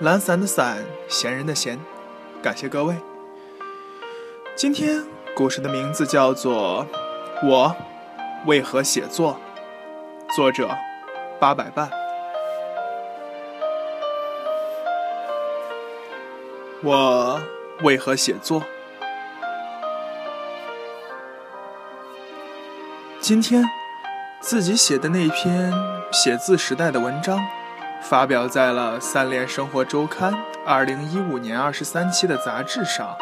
懒散的散，闲人的闲，感谢各位。今天故事的名字叫做《我为何写作》，作者八百伴。我为何写作？今天自己写的那篇写字时代的文章。发表在了《三联生活周刊》二零一五年二十三期的杂志上，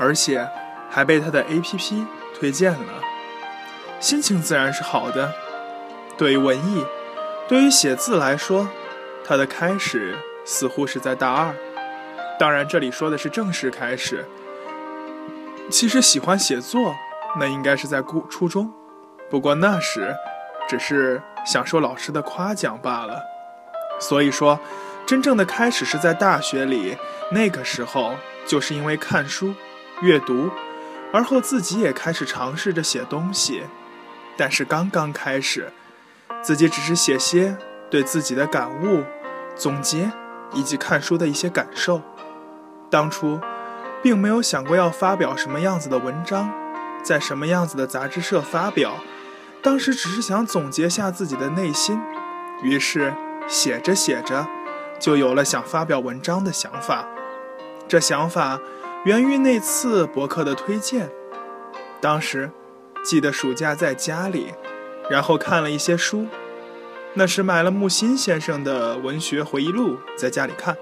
而且还被他的 APP 推荐了，心情自然是好的。对于文艺，对于写字来说，它的开始似乎是在大二，当然这里说的是正式开始。其实喜欢写作，那应该是在初初中，不过那时只是享受老师的夸奖罢了。所以说，真正的开始是在大学里。那个时候，就是因为看书、阅读，而后自己也开始尝试着写东西。但是刚刚开始，自己只是写些对自己的感悟、总结以及看书的一些感受。当初，并没有想过要发表什么样子的文章，在什么样子的杂志社发表。当时只是想总结下自己的内心，于是。写着写着，就有了想发表文章的想法。这想法源于那次博客的推荐。当时记得暑假在家里，然后看了一些书。那时买了木心先生的文学回忆录，在家里看，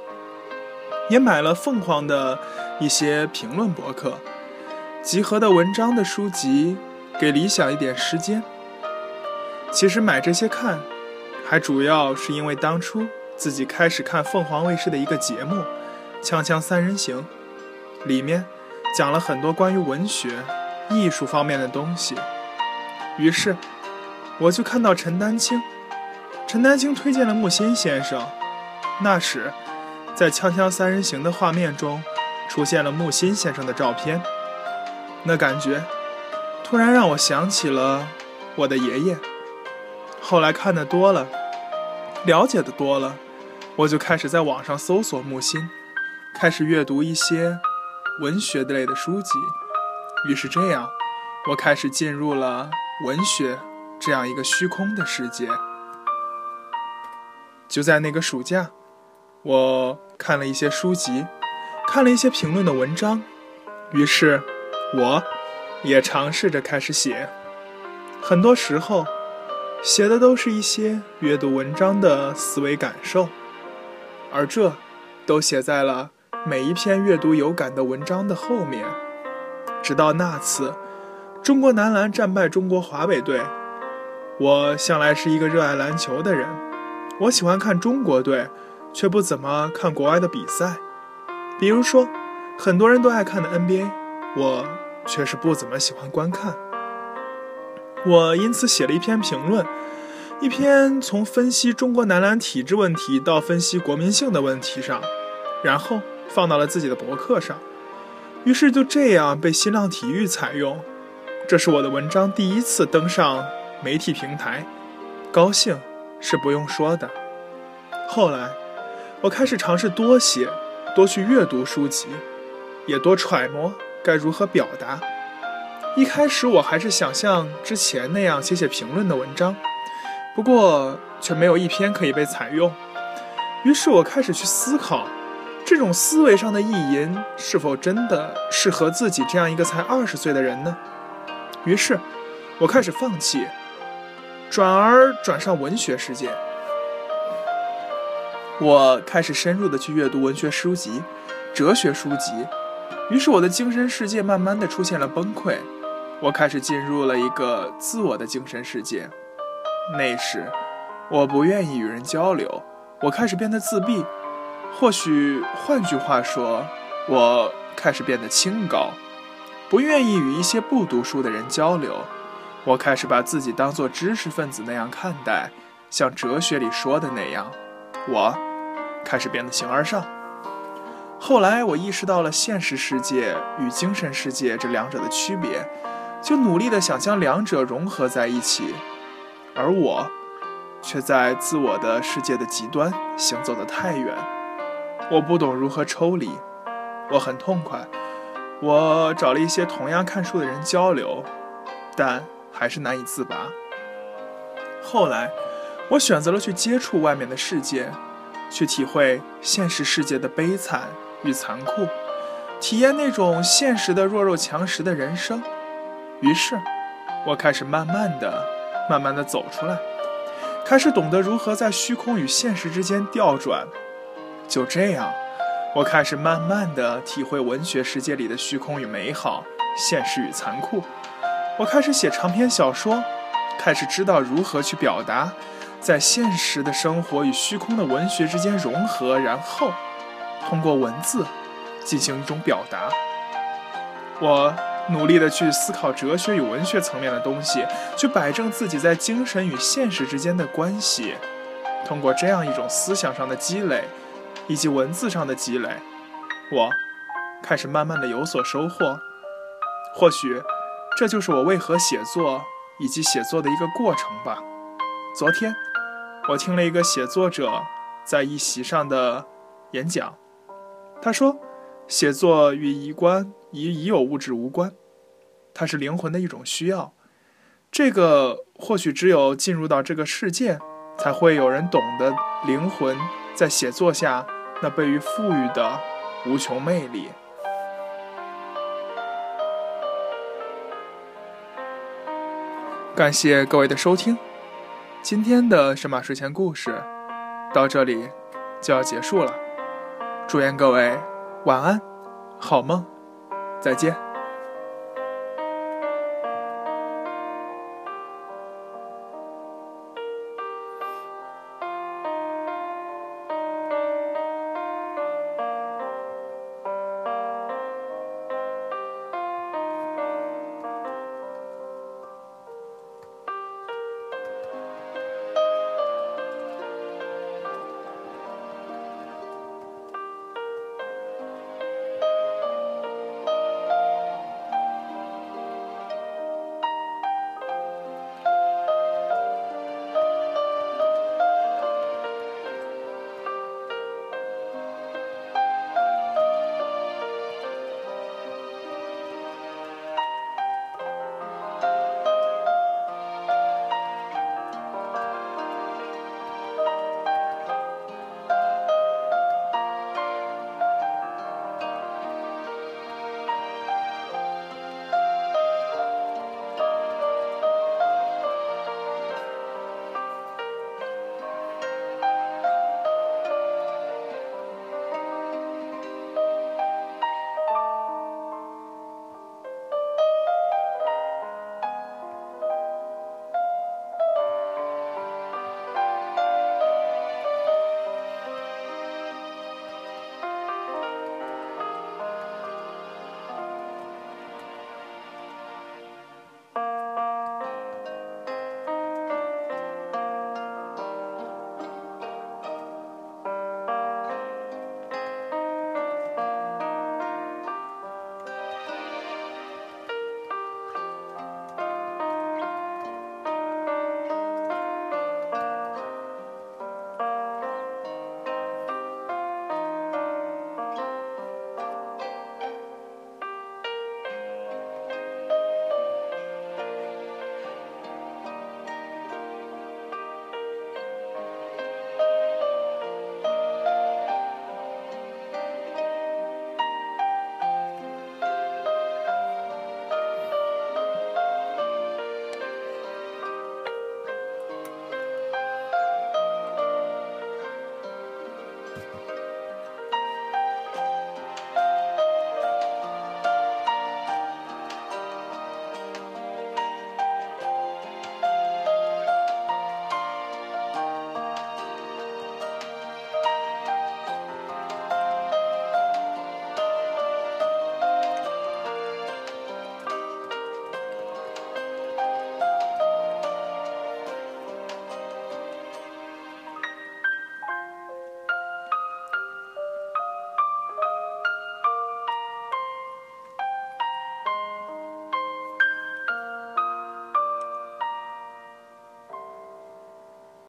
也买了凤凰的一些评论博客，集合的文章的书籍，给理想一点时间。其实买这些看。还主要是因为当初自己开始看凤凰卫视的一个节目《锵锵三人行》，里面讲了很多关于文学、艺术方面的东西。于是我就看到陈丹青，陈丹青推荐了木心先生。那时，在《锵锵三人行》的画面中出现了木心先生的照片，那感觉突然让我想起了我的爷爷。后来看的多了，了解的多了，我就开始在网上搜索木心，开始阅读一些文学类的书籍。于是这样，我开始进入了文学这样一个虚空的世界。就在那个暑假，我看了一些书籍，看了一些评论的文章，于是我也尝试着开始写。很多时候。写的都是一些阅读文章的思维感受，而这都写在了每一篇阅读有感的文章的后面。直到那次，中国男篮战败中国华北队，我向来是一个热爱篮球的人，我喜欢看中国队，却不怎么看国外的比赛。比如说，很多人都爱看的 NBA，我却是不怎么喜欢观看。我因此写了一篇评论，一篇从分析中国男篮体制问题到分析国民性的问题上，然后放到了自己的博客上，于是就这样被新浪体育采用。这是我的文章第一次登上媒体平台，高兴是不用说的。后来，我开始尝试多写，多去阅读书籍，也多揣摩该如何表达。一开始我还是想像之前那样写写评论的文章，不过却没有一篇可以被采用。于是我开始去思考，这种思维上的意淫是否真的适合自己这样一个才二十岁的人呢？于是，我开始放弃，转而转上文学世界。我开始深入的去阅读文学书籍、哲学书籍，于是我的精神世界慢慢的出现了崩溃。我开始进入了一个自我的精神世界。那时，我不愿意与人交流，我开始变得自闭。或许换句话说，我开始变得清高，不愿意与一些不读书的人交流。我开始把自己当作知识分子那样看待，像哲学里说的那样，我开始变得形而上。后来我意识到了现实世界与精神世界这两者的区别，就努力的想将两者融合在一起，而我却在自我的世界的极端行走的太远。我不懂如何抽离，我很痛快。我找了一些同样看书的人交流，但。还是难以自拔。后来，我选择了去接触外面的世界，去体会现实世界的悲惨与残酷，体验那种现实的弱肉强食的人生。于是，我开始慢慢的、慢慢的走出来，开始懂得如何在虚空与现实之间调转。就这样，我开始慢慢的体会文学世界里的虚空与美好，现实与残酷。我开始写长篇小说，开始知道如何去表达，在现实的生活与虚空的文学之间融合，然后通过文字进行一种表达。我努力的去思考哲学与文学层面的东西，去摆正自己在精神与现实之间的关系。通过这样一种思想上的积累，以及文字上的积累，我开始慢慢的有所收获。或许。这就是我为何写作以及写作的一个过程吧。昨天，我听了一个写作者在一席上的演讲，他说：“写作与遗观与已有物质无关，它是灵魂的一种需要。这个或许只有进入到这个世界，才会有人懂得灵魂在写作下那被予赋予的无穷魅力。”感谢各位的收听，今天的神马睡前故事到这里就要结束了。祝愿各位晚安，好梦，再见。